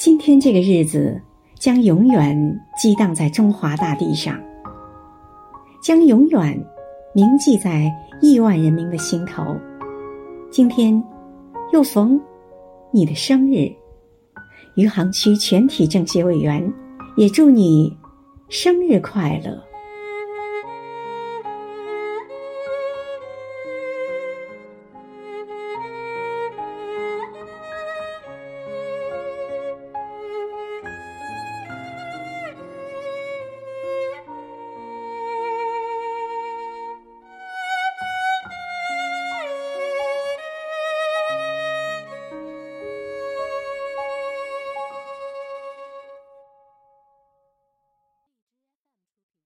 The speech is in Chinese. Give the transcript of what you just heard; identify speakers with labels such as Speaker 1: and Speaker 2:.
Speaker 1: 今天这个日子将永远激荡在中华大地上。将永远铭记在亿万人民的心头。今天又逢你的生日余杭区全体政协委员也祝你生日快乐。